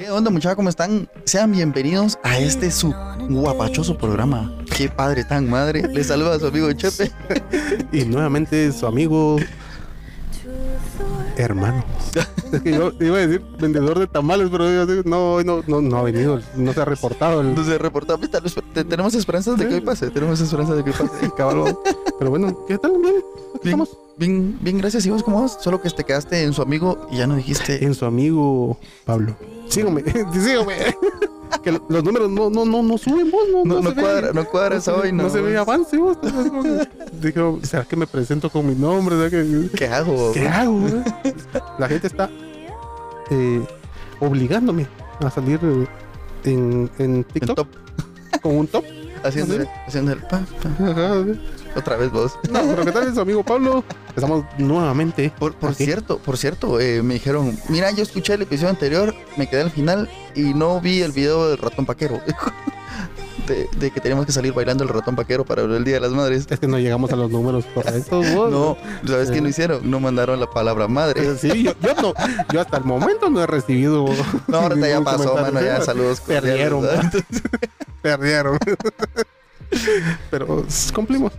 ¿Qué onda muchachos? ¿Cómo están? Sean bienvenidos a este su guapachoso programa. Qué padre tan madre. Les saluda a su amigo Chepe. Y nuevamente su amigo hermano. Es que yo iba a decir vendedor de tamales, pero no, no, no, no ha venido, no se ha reportado el Entonces reportamos. tal vez- te- Tenemos esperanzas de que hoy pase. Tenemos esperanzas de que hoy pase. caballo. Pero bueno, ¿qué tal? Bien, estamos. Bien, bien, gracias. ¿Y vos cómo vas? Solo que te quedaste en su amigo y ya no dijiste. En su amigo Pablo. Sígame, sígame. Que los números no, no, no, no suben vos, no, No, no se ve. cuadra, no cuadras ve- hoy, no. No se ve avance vos. Como Dijo, ¿será que me presento con mi nombre? ¿Será que- ¿Qué hago? ¿Qué hago? eh? La gente está eh, obligándome a salir en, en En TikTok top. con un top. Haciendo, haciendo el pa, pa. Ajá. Otra vez vos. No, pero ¿qué tal es amigo Pablo? Estamos nuevamente. Por, por aquí. cierto, por cierto, eh, me dijeron, mira, yo escuché el episodio anterior, me quedé al final y no vi el video del ratón paquero. De, de que teníamos que salir bailando el ratón paquero para el Día de las Madres. Es que no llegamos a los números correctos. vos. No, ¿sabes qué Eh. no hicieron? No mandaron la palabra madre. Eh, Sí, yo, yo no, yo hasta el momento no he recibido. No, ahorita ya pasó, mano, ya saludos. Perdieron. Perdieron. Pero cumplimos.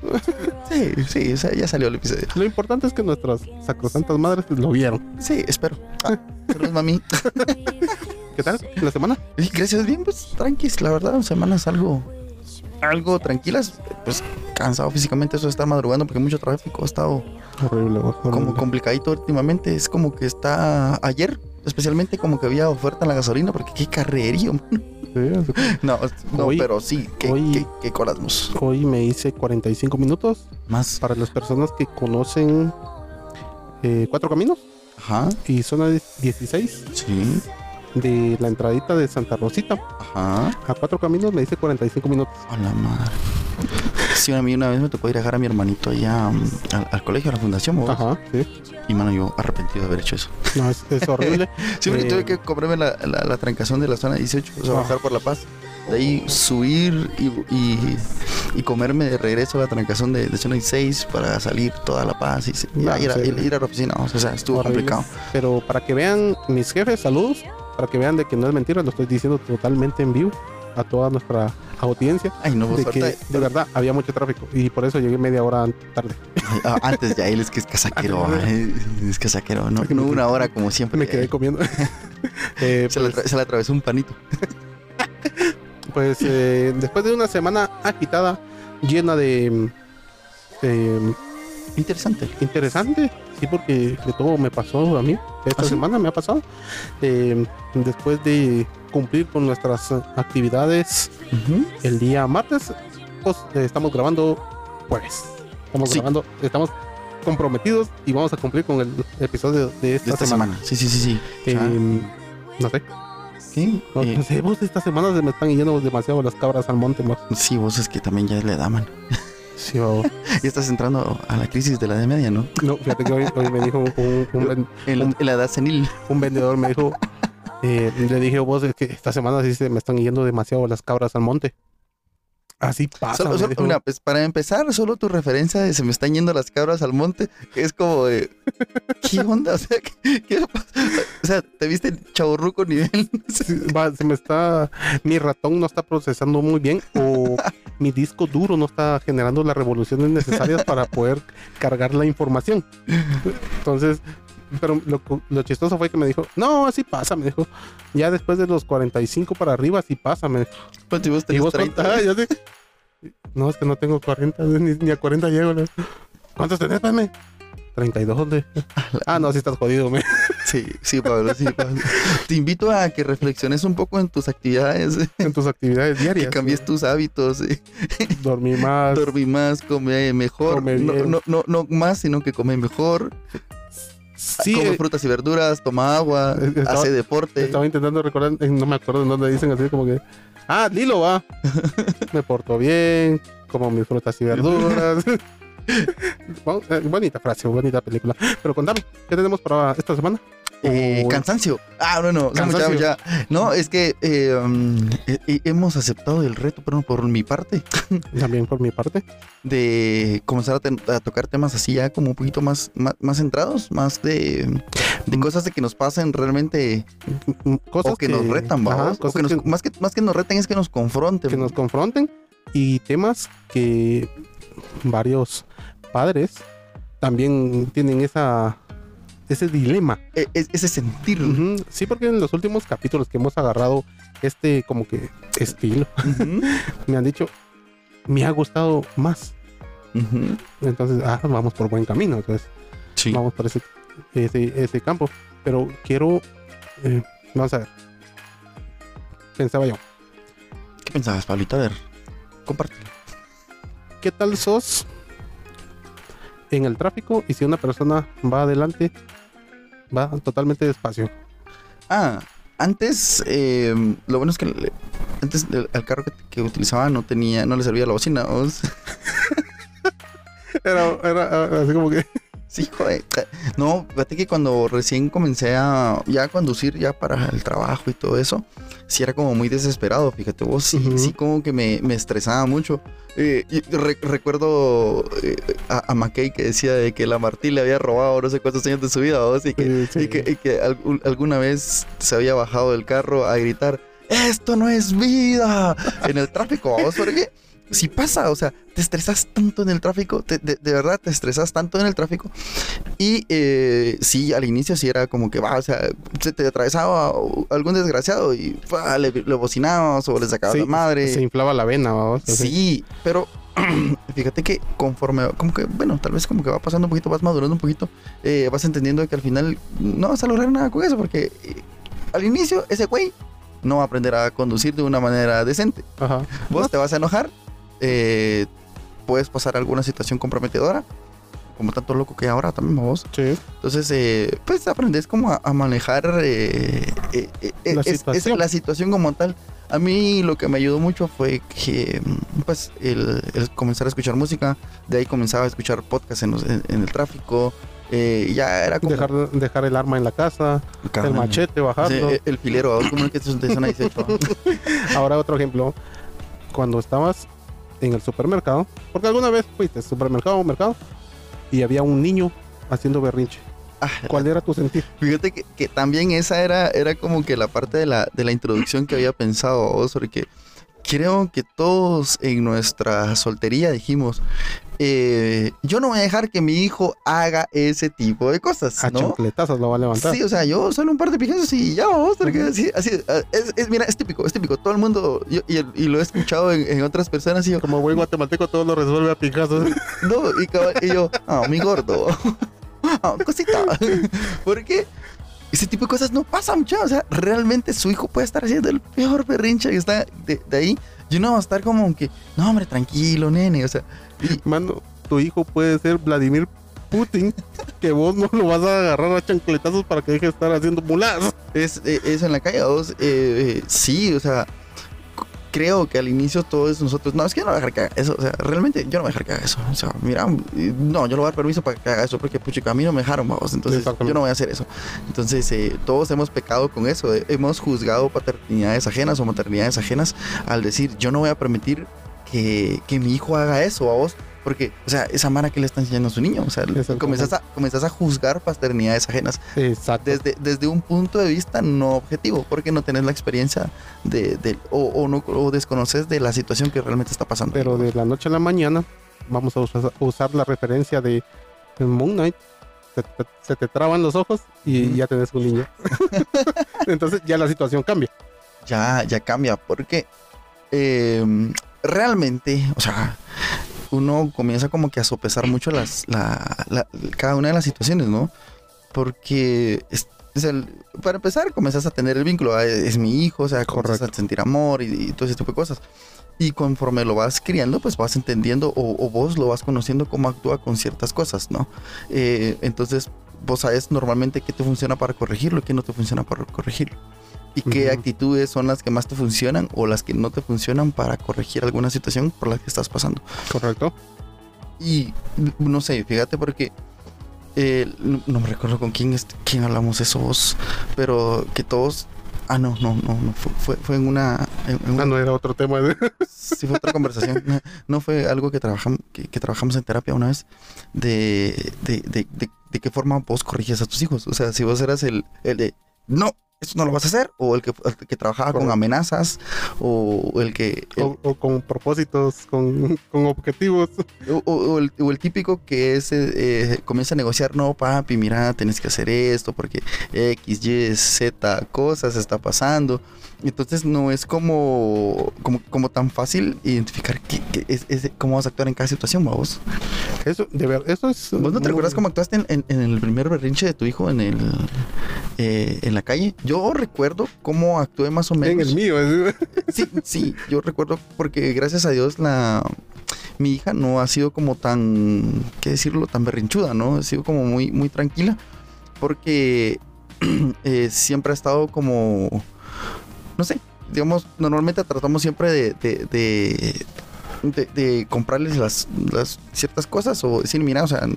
Sí, sí, ya salió el episodio. Lo importante es que nuestras sacrosantas madres lo vieron. Sí, espero. Ah, saludos, mami. ¿Qué tal? ¿La semana? Gracias, bien, pues tranquis, la verdad, semanas algo, algo tranquilas, pues cansado físicamente eso de estar madrugando porque mucho tráfico ha estado Horrible, vos, como horrible. complicadito últimamente. Es como que está ayer, especialmente como que había oferta en la gasolina porque qué carrerío. Sí, No, no, Hoy- pero sí, qué, hoy- qué, qué corazmos. Hoy me hice 45 minutos Más. para las personas que conocen eh, Cuatro Caminos Ajá, y zona 16 sí, de la entradita de Santa Rosita. ajá. A Cuatro Caminos me hice 45 minutos. A la madre. Sí, a mí una vez me tocó ir a dejar a mi hermanito allá mm, al, al colegio, a la fundación, ¿vos? Ajá, sí. y mano, yo arrepentido de haber hecho eso. No, es, es horrible. Sí, porque Eh, tuve que comprarme la, la, la trancazón de la zona 18, o sea, bajar por La Paz. De ahí subir y, y, y comerme de regreso a la trancazón de, de zona 16 para salir toda La Paz y, y Ah, ir, a, ir- ir a la oficina. O sea, estuvo Horrible. complicado. Pero para que vean mis jefes, saludos. Para que vean de que no es mentira, lo estoy diciendo totalmente en vivo a toda nuestra audiencia. Ay, no, De que de verdad había mucho tráfico y por eso llegué media hora tarde. Ah, antes ya él es que es casaquero. es casaquero. No, una hora como siempre. Me quedé comiendo. Eh, se, pues, se le atravesó un panito. pues, eh, después de una semana agitada, llena de mm, eh, Interesante. interesante, sí, porque de todo me pasó a mí. Esta ¿Ah, sí? semana me ha pasado. Eh, después de cumplir con nuestras actividades Ujú. el día martes, pues, estamos grabando jueves. Estamos Sí. grabando, estamos comprometidos y vamos a cumplir con el episodio de De esta, esta semana. semana. Sí, sí, sí, sí. Eh, Ah, no sé, ¿qué? no, Eh, no sé, vos esta semana se me están yendo demasiado las cabras al monte, más. sí, vos es que también ya le da, man. Sí, Ya estás entrando a la crisis de la edad media, ¿no? no, fíjate que hoy, hoy me dijo Un- en la edad senil. un vendedor, me dijo, eh, le dije, vos, es que esta semana sí se me están yendo demasiado las cabras al monte. Así pasa. Solo- solo- pues para empezar, solo tu referencia de se me están yendo las cabras al monte es como de. ¿Qué onda? O sea, ¿qué, qué pasa? O sea, ¿te viste chaburruco nivel? Sí, va, se me está, mi ratón no está procesando muy bien o mi disco duro no está generando las revoluciones necesarias para poder cargar la información. Entonces, pero lo, lo chistoso fue que me dijo, no, así pasa, me dijo, ya después de los 45 para arriba, así pasa, me dijo. Pues si vos Y tenés vos 30. cuántas- ah, yo. No, es que no tengo 40, ni, ni a 40 llego. ¿no? ¿Cuántos tenés, Pame? 32, ¿dónde? Ah, no, sí estás jodido, me. Sí, sí, Pablo, sí, Pablo. Te invito a que reflexiones un poco en tus actividades, en tus actividades que diarias. cambies tus hábitos, Dormir más. dormir más, come mejor. Come no, no, no, no más, sino que come mejor. Sí, come eh, frutas y verduras, toma agua, estaba- hace deporte. estaba intentando recordar, eh, no me acuerdo en dónde dicen así como que, ah, Lilo va. me porto bien, como mis frutas y verduras. Bueno, eh, bonita frase, bonita película. Pero contame, ¿qué tenemos para esta semana? Eh, cansancio. Ah, bueno, no, Cansancio. ya. No, es que eh, um, eh, eh, hemos aceptado el reto, pero por mi parte, También por mi parte. de comenzar a, ten- a tocar temas así ya como un poquito más, más, más centrados, más de de Mm. cosas de que nos pasen realmente Mm, Cosas o que, nos retan, ajá, vamos. O cosas que nos- que- más, que, más que nos retan es que nos confronten. que nos confronten y temas que varios padres también tienen esa ese dilema. E- e- ese sentir. Sí, porque en los últimos capítulos que hemos agarrado este como que estilo, me han dicho, me ha gustado más. Entonces, ah, vamos por buen camino. Entonces, Sí. vamos por ese, ese, ese campo. Pero quiero, eh, vamos a ver. Pensaba yo, ¿Qué pensabas, Pablito? A ver, compártelo. ¿qué tal sos en el tráfico y si una persona va adelante, va totalmente despacio? Ah, antes, eh, lo bueno es que le- antes el, el carro que, que utilizaba no tenía, no le servía la bocina. Era, era así como que... Sí, joder. No, fíjate que cuando recién comencé a ya a conducir ya para el trabajo y todo eso, sí era como muy desesperado, fíjate vos, sí, Ujú. sí como que me, me estresaba mucho. Eh, y re- recuerdo eh, a, a McKay que decía de que la Martí le había robado no sé cuántos años de su vida, vos, y que, Sí, y que, y que algún- alguna vez se había bajado del carro a gritar, esto no es vida en el tráfico, vos, porque si pasa, o sea, te estresas tanto en el tráfico, te- de, de verdad te estresas tanto en el tráfico. Y eh, sí, al inicio sí era como que va, o sea, se te atravesaba algún desgraciado y le, le bocinabas o le sacabas Sí, la madre. Se inflaba la vena, vamos. así. Sí, pero fíjate que conforme, como que, bueno, tal vez como que va pasando un poquito, vas madurando un poquito, eh, vas entendiendo que al final no vas a lograr nada con eso, porque eh, al inicio ese güey no va a aprender a conducir de una manera decente. Ajá. Vos te vas a enojar, eh, puedes pasar alguna situación comprometedora, como tanto loco que ahora también vos. Sí. Entonces, eh, pues aprendes como a, a manejar eh, eh, eh, La es- es situación. la situación como tal. A mí lo que me ayudó mucho fue que, pues, el, el comenzar a escuchar música. De ahí comenzaba a escuchar podcasts en, los- en- en el tráfico. eh, ya era como... Dejar, dejar el arma en la casa, el machete, Sí, bajarlo. el, el filero, como que es zona 18. Ahora otro ejemplo, cuando estabas en el supermercado, porque alguna vez fuiste supermercado o mercado y había un niño haciendo berrinche. Ah, ¿Cuál era tu sentir? Fíjate que, que también esa era, era como que la parte de la, de la introducción que había pensado vos, porque creo que todos en nuestra soltería dijimos, eh, yo no voy a dejar que mi hijo haga ese tipo de cosas, A ¿no? chancletazos lo va a levantar. Sí, o sea, yo solo un par de pijazos y ya vamos, porque así, así, ah, es, es- mira, es típico, es típico, todo el mundo, yo- y, y lo he escuchado en, en otras personas y yo, Como buen guatemalteco todo lo resuelve a picazos. no, y, yo, ah, mi gordo. Ah, cosita. Porque ese tipo de cosas no pasan, muchachos. O sea, realmente su hijo puede estar haciendo el peor berrinche que está de, de ahí. Y uno va a estar como que, no, hombre, tranquilo, nene. O sea, Mano, tu hijo puede ser Vladimir Putin, que vos no lo vas a agarrar a chancletazos para que deje de estar haciendo muladas. es, eh, es en la calle. Dos, eh, eh, sí, o sea, creo que al inicio todos nosotros, no, es que yo no voy a dejar que haga eso. O sea, realmente yo no voy a dejar que haga eso. O sea, mira, no, yo le voy a dar permiso para que haga eso porque, puchica, a mí no me dejaron, vamos. Entonces, yo no voy a hacer eso. Entonces, eh, todos hemos pecado con eso. eh, hemos juzgado paternidades ajenas o maternidades ajenas al decir, yo no voy a permitir que, que mi hijo haga eso a vos. Porque, o sea, esa mara que le está enseñando a su niño. O sea, comenzás a, comenzás a juzgar paternidades ajenas Exacto. desde, desde un punto de vista no objetivo, porque no tenés la experiencia de, de- o, o no o desconoces de la situación que realmente está pasando. Pero de la noche a la mañana vamos a usar, usar la referencia de Moon Knight. Se te, se te traban los ojos y Ujú. ya tenés un niño. Entonces ya la situación cambia. ya, ya cambia, porque eh, realmente, o sea, uno comienza como que a sopesar mucho las, la, la- cada una de las situaciones, ¿no? Porque es, es el- para empezar, comenzás a tener el vínculo, es, mi hijo, o sea, Correcto. a sentir amor y, y todo ese tipo de cosas. Y conforme lo vas criando, pues vas entendiendo o, o vos lo vas conociendo cómo actúa con ciertas cosas, ¿no? Eh, entonces, vos sabes normalmente qué te funciona para corregirlo y qué no te funciona para corregirlo. Y qué actitudes son las que más te funcionan o las que no te funcionan para corregir alguna situación por la que estás pasando. Correcto. Y no sé, fíjate porque eh, no, no me recuerdo con quién, es- quién hablamos eso vos, pero que todos... Ah, no, no, no, no fue, fue, en una... en- en una- Ah, no era otro tema. de- Sí, fue otra conversación. No, no fue algo que trabajamos, que, que trabajamos en terapia una vez. De, de, de- de- de qué forma vos corriges a tus hijos. O sea, si vos eras el, el de, no, esto no lo vas a hacer, o el que, el que trabajaba con amenazas, o el que... el- O, o con propósitos, con, con objetivos. O, o- o el, o el típico que es, eh, eh, comienza a negociar, no, papi, mira, tenés que hacer esto porque X, Y, Z cosas está pasando. Entonces no es como, como, como tan fácil identificar qué, qué es, es- cómo vas a actuar en cada situación, vos. Eso, de ver, eso es. ¿Vos no te recuerdas cómo actuaste en, en- en el primer berrinche de tu hijo en el eh, en la calle? Yo recuerdo cómo actué más o menos. En el mío. es- Sí, sí, yo recuerdo porque gracias a Dios la mi hija no ha sido como tan, qué decirlo, tan berrinchuda, ¿no? Ha sido como muy, muy tranquila porque eh, siempre ha estado como, no sé, digamos, normalmente tratamos siempre de, de, de, de- de comprarles las, las ciertas cosas o decir, mira, o sea,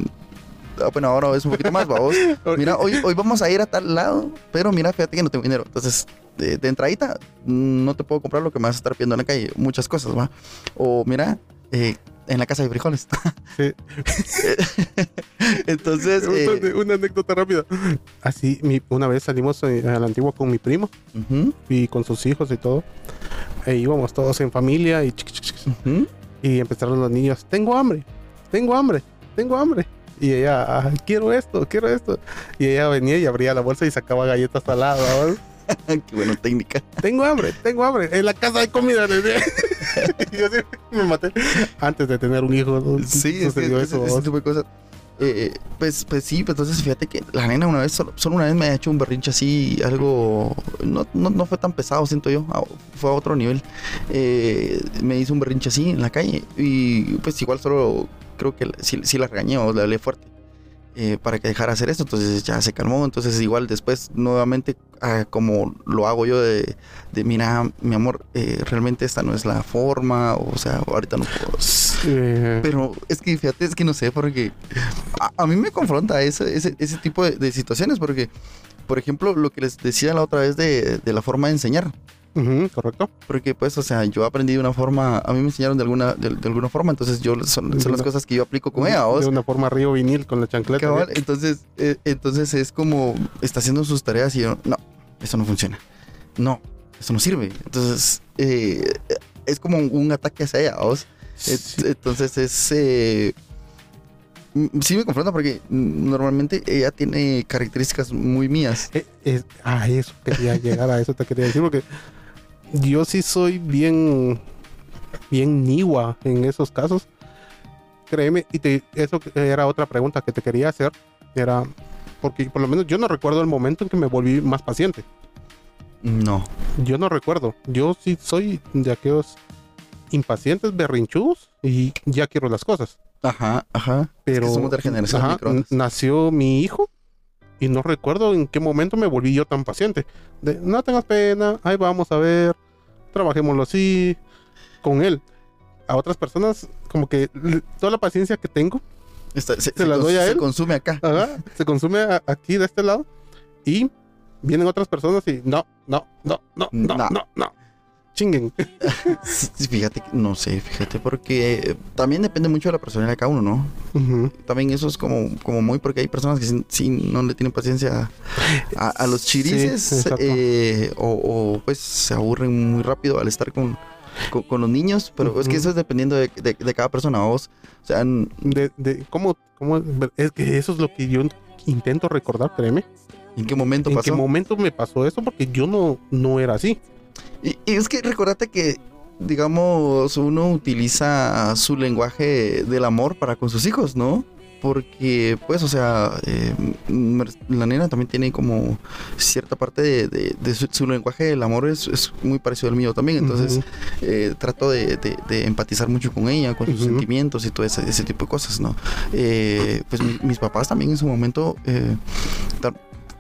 ah, bueno, ahora es un poquito más, vamos. Mira, hoy, hoy vamos a ir a tal lado, pero mira, fíjate que no tengo dinero. Entonces, de, de entradita, no te puedo comprar lo que me vas a estar pidiendo en la calle. Muchas cosas, ¿va? O mira, eh, en la casa hay frijoles. Sí. Entonces, eh, Una anécdota rápida. Así, mi- una vez salimos eh, a la antigua con mi primo ujú, y con sus hijos y todo. E íbamos todos en familia y, chic, ujú. y empezaron los niños, tengo hambre, tengo hambre, tengo hambre. Y ella, "Ah, quiero esto, quiero esto. Y ella venía y abría la bolsa y sacaba galletas saladas. Qué buena técnica. Tengo hambre, tengo hambre. En la casa hay comida. yo sí me maté. Antes de tener un hijo, ¿no? Sí, sucedió eso. ese ¿no? tipo de cosas. Eh, pues, pues sí, pues entonces fíjate que la nena una vez, solo, solo una vez me ha hecho un berrinche así, algo, no, no, no fue tan pesado, siento yo, a- fue a otro nivel. Eh, me hizo un berrinche así en la calle y pues igual solo creo que sí, sí la regañé o le hablé fuerte. Eh, para que dejara hacer esto, entonces ya se calmó, entonces igual después nuevamente ah, como lo hago yo de, de mira mi amor, eh, realmente esta no es la forma, o sea, ahorita no puedo, pero es que fíjate, es que no sé, porque a, a mí me confronta ese, ese, ese tipo de, de situaciones, porque, por ejemplo, lo que les decía la otra vez de, de la forma de enseñar, correcto. porque pues, o sea, yo aprendí de una forma, a mí me enseñaron de alguna, de, de alguna forma, entonces yo son, son las cosas que yo aplico con ella, ¿vos? De una forma río vinil con la chancleta. Entonces, eh, entonces es como, está haciendo sus tareas y yo, no, eso no funciona, no, eso no sirve, entonces, eh, es como un, un ataque hacia ella, Sí. Entonces es... eh, sí me confronta porque normalmente ella tiene características muy mías. Eh, es- a eso quería llegar, a eso te quería decir, porque yo sí soy bien, bien niwa en esos casos. Créeme, y te- eso era otra pregunta que te quería hacer, era, porque por lo menos yo no recuerdo el momento en que me volví más paciente. No. Yo no recuerdo. Yo sí soy de aquellos impacientes, berrinchudos, y ya quiero las cosas. Ajá, ajá. Pero somos de la generación ajá, microondas. n- nació mi hijo y no recuerdo en qué momento me volví yo tan paciente. De, no tengas pena, ahí vamos a ver, trabajémoslo así con él. A otras personas, como que toda la paciencia que tengo Está- se, ¿Se cons- doy a se él? consume acá. ajá, se consume a- aquí de este lado y vienen otras personas y no, no, no, no, no, No. no, no. Chinguen. Fíjate, no sé, fíjate, porque eh, también depende mucho de la personalidad de cada uno, ¿no? Ujú. También eso es como, como muy, porque hay personas que sí, sí no le tienen paciencia a, a los chirices Sí, eh, o, o, pues se aburren muy rápido al estar con, con, con los niños, pero es que eso es dependiendo de, de- de cada persona, vos. O sea, de, de cómo, cómo, es que eso es lo que yo intento recordar, créeme. ¿en qué momento ¿En pasó? qué momento me pasó eso? Porque yo no, no era así. Y, y es que recordate que, digamos, uno utiliza su lenguaje del amor para con sus hijos, ¿no? Porque, pues, o sea, eh, la nena también tiene como cierta parte de, de- de su, su lenguaje del amor es, es muy parecido al mío también. Entonces, eh, trato de, empatizar mucho con ella, con sus sentimientos y todo ese, ese tipo de cosas, ¿no? Eh, pues mi- mis papás también en su momento, eh,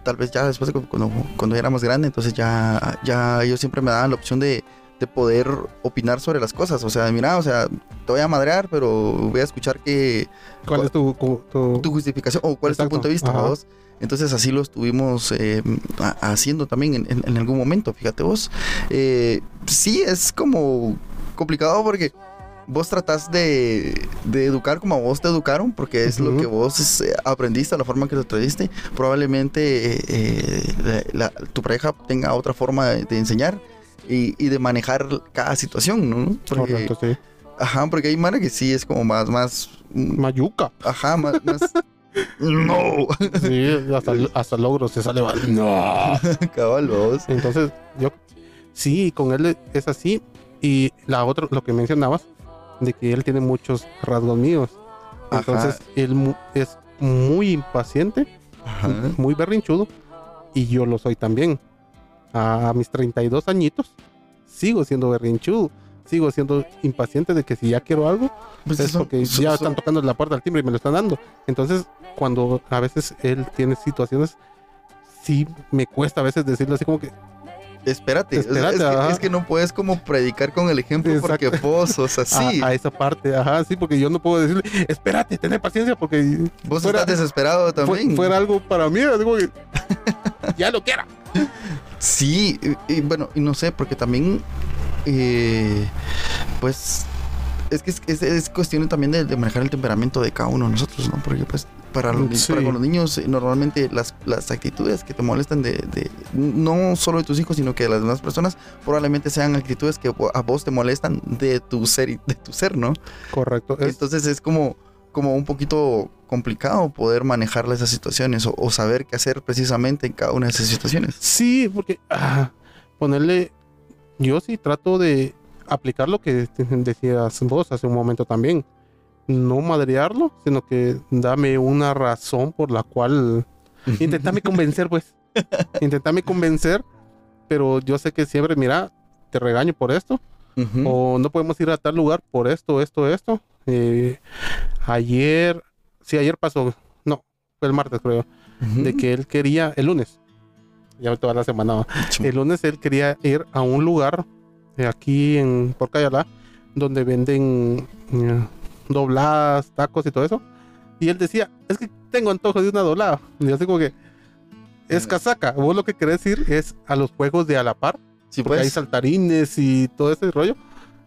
tal, vez ya después de cu- cuando, cuando era más grande, entonces ya, ya ellos siempre me daban la opción de, de poder opinar sobre las cosas. O sea, mira, o sea, te voy a madrear, pero voy a escuchar que ¿Cuál es tu, tu- justificación o cuál es tu punto de vista, vos. Entonces así lo estuvimos eh, ha- haciendo también en, en- en algún momento, fíjate vos. Eh, sí, es como complicado porque vos tratás de, de educar como a vos te educaron, porque es lo Ujú. que vos eh, aprendiste, la forma que lo trajiste. Probablemente eh, eh, la- la- tu pareja tenga otra forma de, de enseñar y, y de manejar cada situación, ¿no? Porque, Correcto, sí. ajá, porque hay mara que sí es como más, más, mm, Mayuca. ajá, más, más no, Sí, hasta, hasta logro se sale. mal. No. cabal, vos. Entonces, yo sí, con él es así. Y la otra, lo que mencionabas, de que él tiene muchos rasgos míos. Ajá. Entonces, él mu- es muy impaciente, Ajá. muy berrinchudo, y yo lo soy también. A, mis 32 añitos, sigo siendo berrinchudo, sigo siendo impaciente de que si ya quiero algo, Pues es eso- porque ya están tocando la puerta del timbre y me lo están dando. Entonces, cuando a veces él tiene situaciones, sí me cuesta a veces decirle así como que, Espérate, o sea, es, que, ajá. es que no puedes como predicar con el ejemplo porque vos sos así. a, a esa parte, ajá, sí, porque yo no puedo decirle, espérate, tener paciencia, porque vos fuera- estás desesperado fue- también. fuera algo para mí, como que, ya lo quiera. Sí, y, y bueno, y no sé, porque también, eh, pues, es que es, es- es cuestión también de, de manejar el temperamento de cada uno de nosotros, ¿no? Porque pues para, los, Sí. para con los niños eh, normalmente las, las actitudes que te molestan de, de- no solo de tus hijos, sino que de las demás personas, probablemente sean actitudes que a vos te molestan de tu ser, y- de tu ser, ¿no? Correcto, es, Entonces es como, como un poquito complicado poder manejar esas situaciones o, o saber qué hacer precisamente en cada una de esas situaciones. sí, porque ah, ponerle, yo sí trato de aplicar lo que decías vos hace un momento también, no madrearlo, sino que dame una razón por la cual Intentame convencer, pues. Intentame convencer, pero yo sé que siempre, mira, te regaño por esto, o no podemos ir a tal lugar por esto, esto, esto. Eh, ayer, sí, ayer pasó, no, fue el martes creo, de que él quería, el lunes, ya toda la semana, el lunes él quería ir a un lugar eh, aquí en por Cayalá, donde venden eh, dobladas, tacos y todo eso. Y él decía, es que tengo antojo de una doblada. Y yo así como que, es Eh. casaca. Vos lo que querés ir es a los juegos de a la par, Sí, porque hay pues, saltarines y todo ese rollo.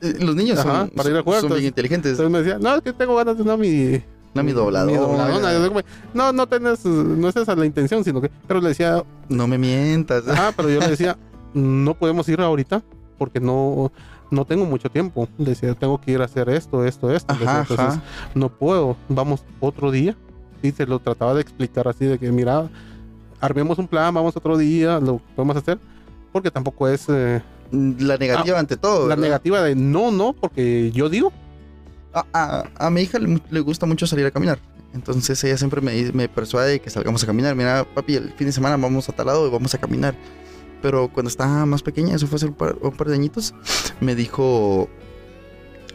eh, los niños Ajá, son, para ir a jugar, son bien entonces- inteligentes. Entonces me decía, no, es que tengo ganas de una mi... No, mi dobladora. mi dobladona". Yo como, No, no tenés, no es esa la intención, sino que... Pero le decía, No me mientas. Ajá, pero yo le decía, no podemos ir ahorita porque no, no tengo mucho tiempo. Decía, tengo que ir a hacer esto, esto, esto. Ajá, entonces, ajá. no puedo, vamos otro día. Y se lo trataba de explicar así, de que, mira, armemos un plan, vamos otro día, lo podemos hacer. Porque tampoco es eh, La negativa ante todo. la negativa de no, no, porque yo digo. A, a- a mi hija le, le gusta mucho salir a caminar. Entonces ella siempre me, me persuade de que salgamos a caminar. Mira, papi, el fin de semana vamos a tal lado y vamos a caminar. Pero cuando estaba más pequeña, eso fue hace un par, un par de añitos, me dijo,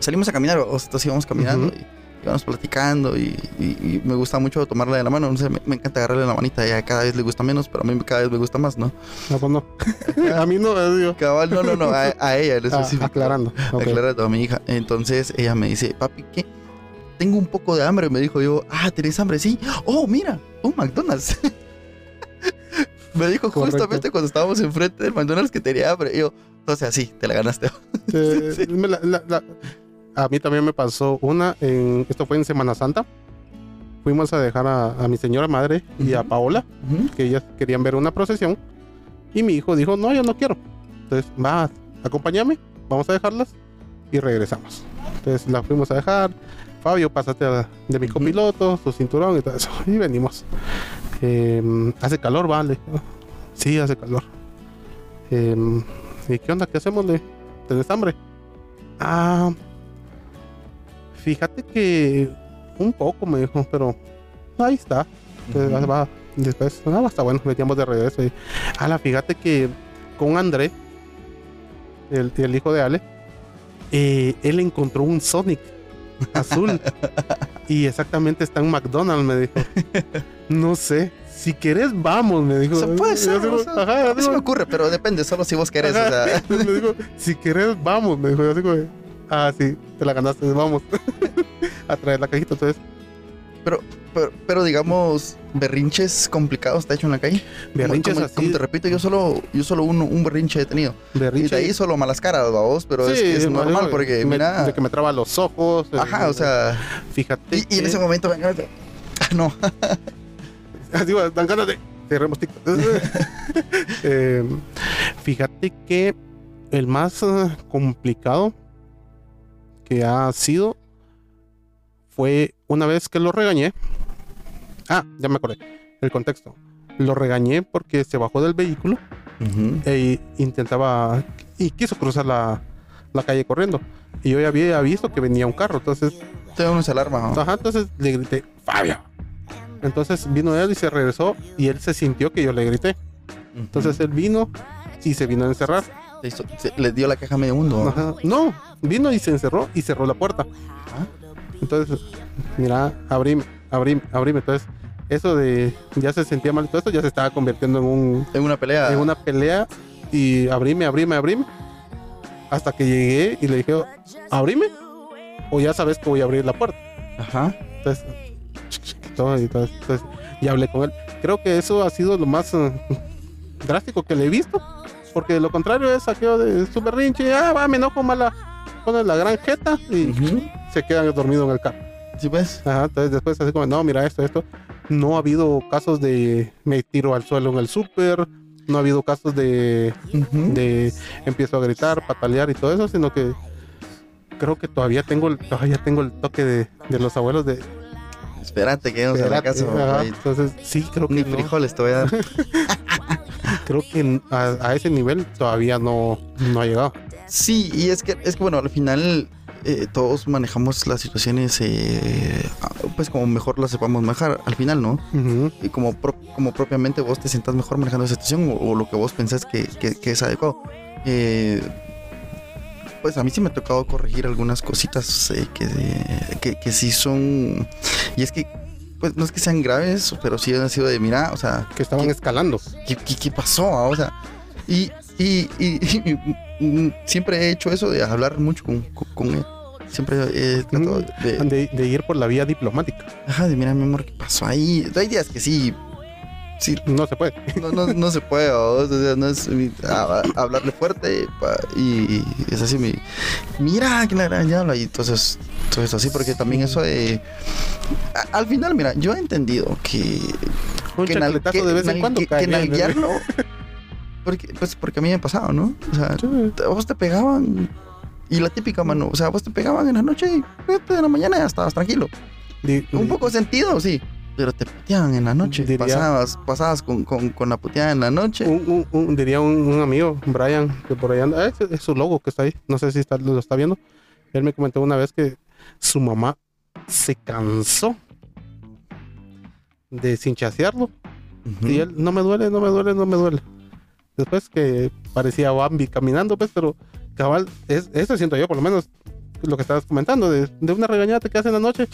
salimos a caminar, o sea, íbamos caminando Ujú. y íbamos platicando y, y- y me gusta mucho tomarla de la mano. No sé, me, me encanta agarrarle la manita. A ella cada vez le gusta menos, pero a mí cada vez me gusta más, ¿no? No, pues no. a mí no, digo. Cabal, no, no, no, a, a ella en Ah, específico. aclarando. ok. aclarando a mi hija. Entonces ella me dice, papi, ¿qué? Tengo un poco de hambre. Me dijo yo, ah, ¿tenés hambre? Sí. Oh, mira, un McDonald's. me dijo Correcto. justamente cuando estábamos enfrente del McDonald's que tenía hambre. Y yo, entonces así, te la ganaste. Eh, Sí. la- la- la- a mí también me pasó una, en, esto fue en Semana Santa. Fuimos a dejar a, a mi señora madre y a Ujú. Paola, que ellas querían ver una procesión. Y mi hijo dijo, no, yo no quiero. Entonces, va, acompáñame, vamos a dejarlas y regresamos. Entonces la fuimos a dejar. Fabio, pásate a- de mi copiloto, su cinturón y todo eso. Y venimos. Em, hace calor, vale. Sí, hace calor. Em, ¿Y qué onda? ¿Qué hacemos? Le? ¿Tenés hambre? Ah, fíjate que un poco me dijo, pero ahí está. Entonces, va, después, ah, está bueno, metíamos de regreso. Y, ala, fíjate que con André, el, el hijo de Ale, eh, él encontró un Sonic azul. y exactamente está en McDonald's, me dijo. No sé, si querés, vamos, me dijo. O sea, puede ser, digo, o sea, ajá, me ocurre, pero depende, solo si vos querés. O sea, me dijo, si querés, vamos. Me dijo, yo digo, ah, sí, te la ganaste, vamos. a traer la cajita. Entonces, pero, pero digamos, berrinches complicados te ha hecho en la calle. Berrinches como, así. como te repito, yo solo, yo solo un, un berrinche he tenido. Y de ahí solo malas caras, babos, pero es, que es no, normal no, porque, me- mira. De que me traba los ojos. Ajá, o sea. Fíjate. Y, y en ese momento, venga. Ah, no. Así va, dan ganas de. Cerremos TikTok. Eh, fíjate que el más eh, complicado que ha sido fue una vez que lo regañé. Ah, ya me acordé. El contexto. Lo regañé porque se bajó del vehículo Ujú. e intentaba y quiso cruzar la, la calle corriendo. Y yo ya había visto que venía un carro, entonces Te da uno se alarma. ¿no? Ajá, entonces le grité, Fabio. Entonces vino él y se regresó y él se sintió que yo le grité. Entonces él vino y se vino a encerrar. Hizo- se- le dio la caja medio mundo. ¿no? Ajá. No, vino y se encerró y cerró la puerta. Entonces, mira, abrime, abrime, abrime. Entonces, eso de ya se sentía mal todo esto ya se estaba convirtiendo en un En una pelea. en una pelea y abrime, abrime, abrime. Hasta que llegué y le dije, abrime o ya sabes que voy a abrir la puerta. Ajá. Entonces, entonces, y hablé con él. Creo que eso ha sido lo más eh, drástico que le he visto. Porque lo contrario es aquello de su berrinche, ah, va, me enojo mala, pone la gran jeta y Ujú. se quedan dormidos en el carro. Sí, pues. Ajá, entonces después así como, no, mira esto, esto. No ha habido casos de me tiro al suelo en el súper, no ha habido casos de, de empiezo a gritar, patalear y todo eso, sino que creo que todavía tengo el, todavía tengo el toque de, de los abuelos de Espérate, que vamos a la casa. ajá, entonces sí creo que Ni no. frijoles te voy a dar. creo que a, a ese nivel todavía no, no ha llegado Sí, y es que, es que bueno, al final eh, todos manejamos las situaciones eh, ah, pues como mejor las sepamos manejar al final, ¿no? Ujú, Y como, pro- como propiamente vos te sientas mejor manejando esa situación o, o lo que vos pensás que, que- que es adecuado. Eh, pues a mí sí me ha tocado corregir algunas cositas eh, que, que, que sí son... Y es que, pues no es que sean graves, pero sí han sido de, mira, o sea, que estaban ¿Qué? escalando ¿qué, qué, qué pasó? ah? O sea, y, y, y- y, siempre he hecho eso de hablar mucho con, con, con él. Siempre he tratado de, de, de ir por la vía diplomática ajá, de mira, mi amor, ¿qué pasó ahí? Hay días que sí, sí, no se puede no, no, no se puede, o sea, no es mi- a- a- hablarle fuerte pa- y, y es así, mi, mira, que la gran diabla, y entonces, entonces así, porque también eso de, a- al final, mira, yo he entendido que un que, nal- chancletazo que de vez en cuando que, cae que ¿eh? nalguearlo, porque, pues porque a mí me ha pasado, ¿no? O sea, Sí. a vos te pegaban y la típica mano, o sea, vos te pegaban en la noche y en la mañana ya estabas tranquilo. Di- Un di- poco sentido, sí, pero te puteaban en la noche, Diría- pasabas, pasabas con, con, con la puteada en la noche. un, un- un- diría un, un amigo, Brian, que por ahí anda, ese es su logo que está ahí, no sé si está- lo está viendo. Él me comentó una vez que su mamá se cansó de cinchasearlo Ujú. y él, no me duele, no me duele, no me duele. Después que parecía Bambi caminando, pues, pero cabal, es, eso siento yo, por lo menos lo que estabas comentando, de, de una regañada te quedas en la noche.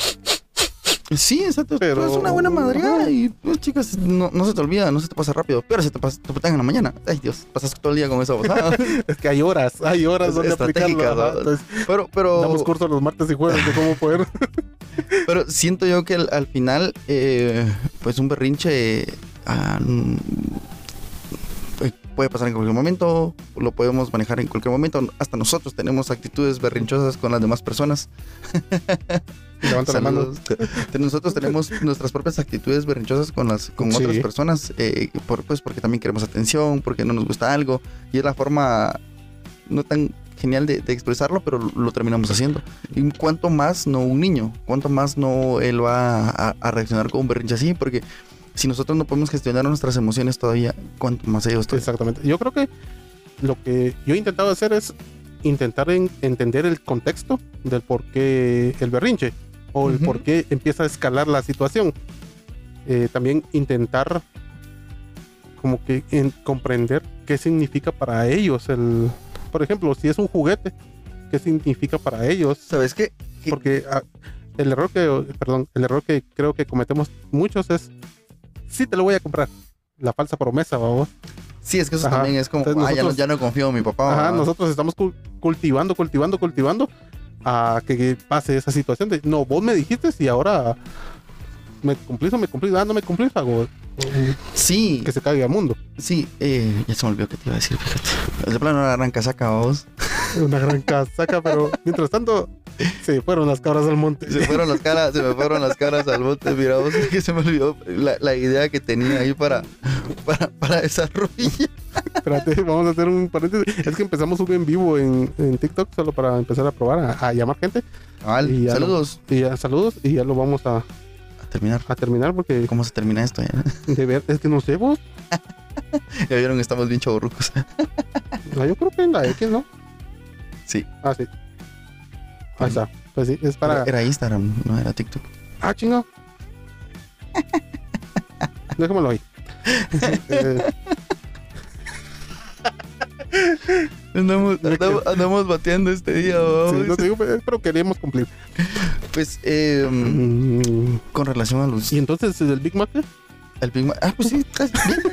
Sí, exacto. Pero- es una buena madreada y, pues, chicas, no, no se te olvida, no se te pasa rápido. Pero se te, pasa, te en la mañana. Ay, Dios, pasas todo el día con esa bozada. Es que hay horas, hay horas Es- donde aplicarlo. ¿no? Entonces, pero, pero, damos cursos los martes y jueves de cómo poder. pero siento yo que al, al final, eh, pues un berrinche ah, eh, puede pasar en cualquier momento, lo podemos manejar en cualquier momento. Hasta nosotros tenemos actitudes berrinchosas con las demás personas. Levanta la mano. Nosotros tenemos nuestras propias actitudes berrinchosas con las con Sí. otras personas, eh, por, pues porque también queremos atención, porque no nos gusta algo y es la forma no tan genial de, de expresarlo, pero lo, terminamos haciendo. Y cuánto más no un niño, cuánto más no él va a, a reaccionar con un berrinche así, porque si nosotros no podemos gestionar nuestras emociones todavía, cuánto más ellos. todavía. Exactamente. Yo creo que lo que yo he intentado hacer es intentar en- entender el contexto del por qué el berrinche o el por qué empieza a escalar la situación. Eh, también intentar como que en- comprender qué significa para ellos el, por ejemplo, si es un juguete, qué significa para ellos. ¿Sabes qué? Que- Porque ah, el error que, perdón, el error que creo que cometemos muchos es, sí te lo voy a comprar. La falsa promesa, vamos. Sí, es que eso Ajá. también es como, Entonces ah, ya, no, ya no confío en mi papá. Ajá, nosotros estamos cul- cultivando, cultivando, cultivando a que pase esa situación de, no, vos me dijiste y ahora ¿Me cumplís o me cumplís? Ah, no me cumplís, hago Sí, que se caiga el mundo. sí, eh, ya se me olvidó que te iba a decir, fíjate. De plano arranca saca vos. Una gran casaca, pero mientras tanto se fueron las cabras al monte. Se fueron las caras, se me fueron las caras al bote, mira vos, que se me olvidó la, la idea que tenía ahí para, para, para desarrollar. Espérate, vamos a hacer un paréntesis. Es que empezamos un en vivo en, en TikTok solo para empezar a probar, a, a llamar gente. Vale, Y ya saludos. Y ya, saludos y ya lo vamos a, A terminar. a terminar porque ¿Cómo se termina esto? De ver, es que no sé vos. Ya vieron, estamos bien chaburrucos. Ah, Yo creo que en la X, ¿no? Sí. Ah, sí. Ahí está. Pues sí, es para. Era Instagram, no era TikTok. Ah, chingo. Déjamelo ahí. Eh, Andamos, andamos, andamos bateando este día, sí, no te digo, pero queríamos cumplir. Pues, eh, con relación a los. Y entonces el Big Mac. El Big Mac. Ah, pues sí, estás bien.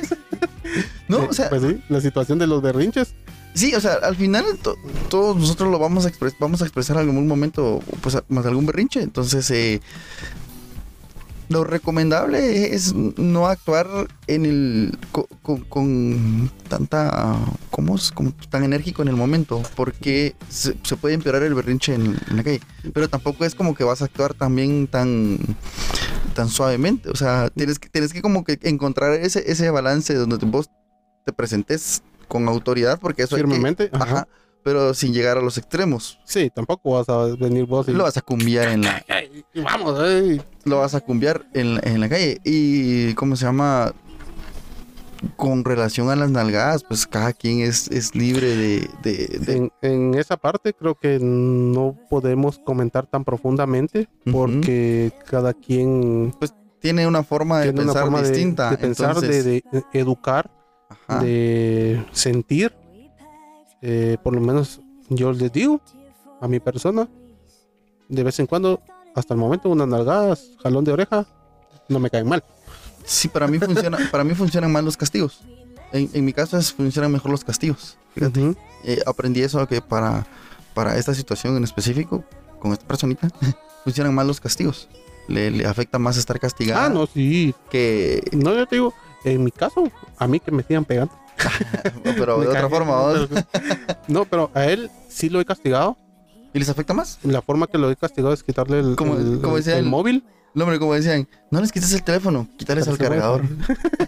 No, Eh, o sea, Pues sí, la situación de los berrinches. Sí, o sea, al final to- todos nosotros lo vamos a vamos a expresar en algún momento, pues, más algún berrinche. Entonces, eh, lo recomendable es no actuar en el co- con, con tanta, ¿cómo es? Como tan enérgico en el momento, porque se, puede empeorar el berrinche en, en la calle. Pero tampoco es como que vas a actuar también tan tan suavemente. O sea, tienes que, tienes que como que encontrar ese, ese balance donde vos te presentes con autoridad, porque eso hay que- Firmemente. ajá, Ajá. pero sin llegar a los extremos. Sí, tampoco vas a venir vos y. Lo vas a cumbiar en la, vamos, eh. lo vas a cumbiar en, la- en la calle. Y, ¿cómo se llama? Con relación a las nalgadas, pues cada quien es, es libre de... de- de- En, en esa parte creo que no podemos comentar tan profundamente porque cada quien tiene una forma de tiene pensar forma distinta. de, pensar, entonces, de educar, ajá. de sentir. Eh, por lo menos yo les digo a mi persona, de vez en cuando, hasta el momento, unas nalgadas, jalón de oreja, no me caen mal. Sí, para mí, funciona, para mí funcionan más los castigos. En, en mi caso es, funcionan mejor los castigos. Fíjate. Eh, aprendí eso que para, para esta situación en específico, con esta personita, funcionan más los castigos. Le, le afecta más estar castigado Ah, no, sí. que... No, yo te digo, en mi caso, a mí que me sigan pegando. Pero de otra forma, ¿vos? No, pero a él sí lo he castigado. ¿Y les afecta más? La forma que lo he castigado es quitarle el, Como- el- como el- decía el el- móvil. No, hombre, como decían, no les quites el teléfono, quítales al cargador.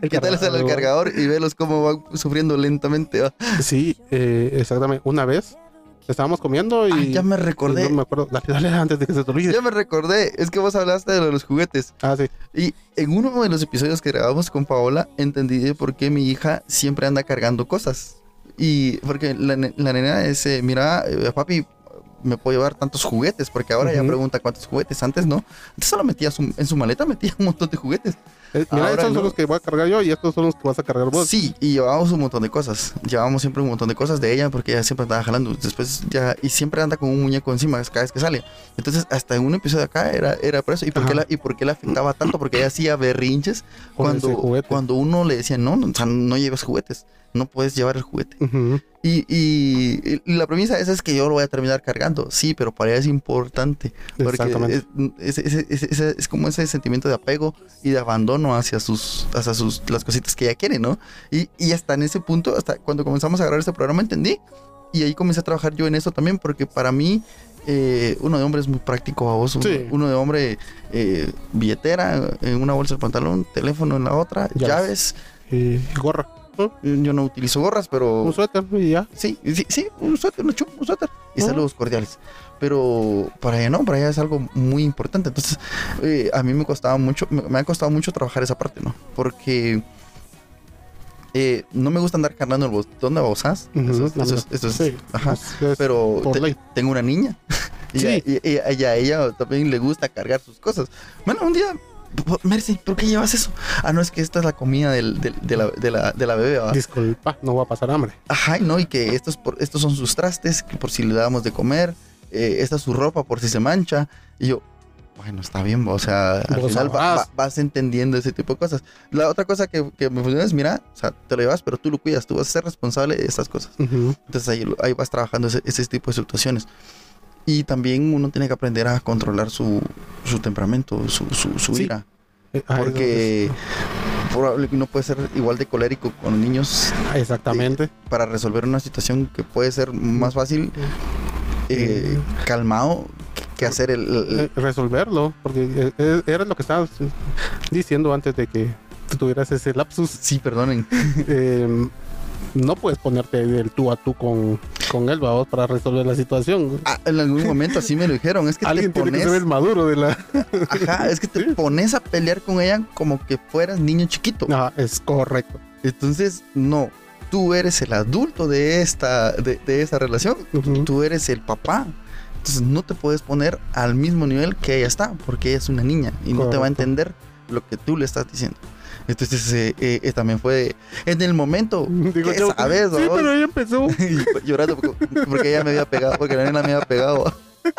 El Quítales al cargador y velos cómo van sufriendo lentamente. ¿va? Sí, eh, exactamente. Una vez estábamos comiendo y. Ya me recordé. No me acuerdo. Dale, dale, antes de que se te olvide. Ya me recordé. Es que vos hablaste de lo de los juguetes. Ah, sí. Y en uno de los episodios que grabamos con Paola, entendí de por qué mi hija siempre anda cargando cosas. Y porque la, la nena dice, mira, eh, papi, me puedo llevar tantos juguetes, porque ahora ya Ujú. pregunta cuántos juguetes, antes no. Antes solo metía su- en su maleta, metía un montón de juguetes. Eh, mira, Ahora estos no. son los que voy a cargar yo y estos son los que vas a cargar vos. Sí, y llevábamos un montón de cosas. Llevábamos siempre un montón de cosas de ella porque ella siempre andaba jalando. Después ya, y siempre anda con un muñeco encima cada vez que sale. Entonces, hasta en un episodio acá era, era por eso. ¿Y por, qué la, ¿Y por qué le afectaba tanto? Porque ella hacía berrinches cuando, cuando uno le decía, no, no, o sea, no lleves juguetes. No puedes llevar el juguete. Y, y- y la premisa esa es que yo lo voy a terminar cargando. Sí, pero para ella es importante. Porque Exactamente. es, es- es- es- es- es como ese sentimiento de apego y de abandono hacia sus, hacia sus, las cositas que ella quiere, ¿no? Y, y hasta en ese punto, hasta cuando comenzamos a grabar este programa, entendí. Y ahí comencé a trabajar yo en eso también, porque para mí, eh, uno de hombre es muy práctico, a vos. Sí. Uno de hombre, eh, billetera en una bolsa del pantalón, teléfono en la otra, Llaves. llaves. Y gorra. Yo no utilizo gorras, pero. Un suéter y ya. Sí, sí, sí, un suéter, un, chu- un suéter. Y saludos cordiales. Pero para ella no, para ella es algo muy importante. Entonces, eh, a mí me costaba mucho, me, me ha costado mucho trabajar esa parte, ¿no? Porque eh, no me gusta andar cargando el botón de babosas. Eso, es- no, eso no. es- eso es- Sí, ajá. es- es Pero te- tengo una niña. y, Sí. a, y- y- y a ella también le gusta cargar sus cosas. Bueno, un día, "Po- Mercy, ¿por qué llevas eso? Ah, no, es que esta es la comida del- del- de, la, de, la, de la bebé. ¿va? Disculpa, no va a pasar hambre. Ajá, no, y que estos, por, estos son sus trastes, que por si le damos de comer, eh, esta es su ropa por si se mancha. Y yo, bueno, está bien, o sea, al Vos final va- va- vas entendiendo ese tipo de cosas. La otra cosa que, que me funciona es, mira, o sea, te lo llevas, pero tú lo cuidas, tú vas a ser responsable de estas cosas. Ujú. Entonces ahí, ahí vas trabajando ese, ese tipo de situaciones. Y también uno tiene que aprender a controlar su, su temperamento, su, su, su Sí. ira. Eh, ah, Porque probable que uno puede ser igual de colérico con niños eso- Exactamente. para resolver una situación que puede ser más fácil eh, calmado que- hacer el, el- Eh, resolverlo, porque eh, eh, era lo que estabas eh, diciendo antes de que tuvieras ese lapsus. sí, perdonen. Eh, no puedes ponerte del tú a tú con, con él, vamos, para resolver la situación. Ah, en algún momento así me lo dijeron. Es que te Alguien tiene que pones, ser el maduro de la. ajá, es que te Sí. pones a pelear con ella como que fueras niño chiquito. Ah, es correcto. Entonces, no, tú eres el adulto de esta, de, de esta relación. Ujú. Tú eres el papá. Entonces no te puedes poner al mismo nivel que ella está, porque ella es una niña y no te va a entender lo que tú le estás diciendo. Entonces eh, eh, eh, también fue en el momento, Digo ¿qué yo, sabes? Sí, vos? pero ella empezó. Llorando porque, porque ella me había pegado, porque la nena me había pegado.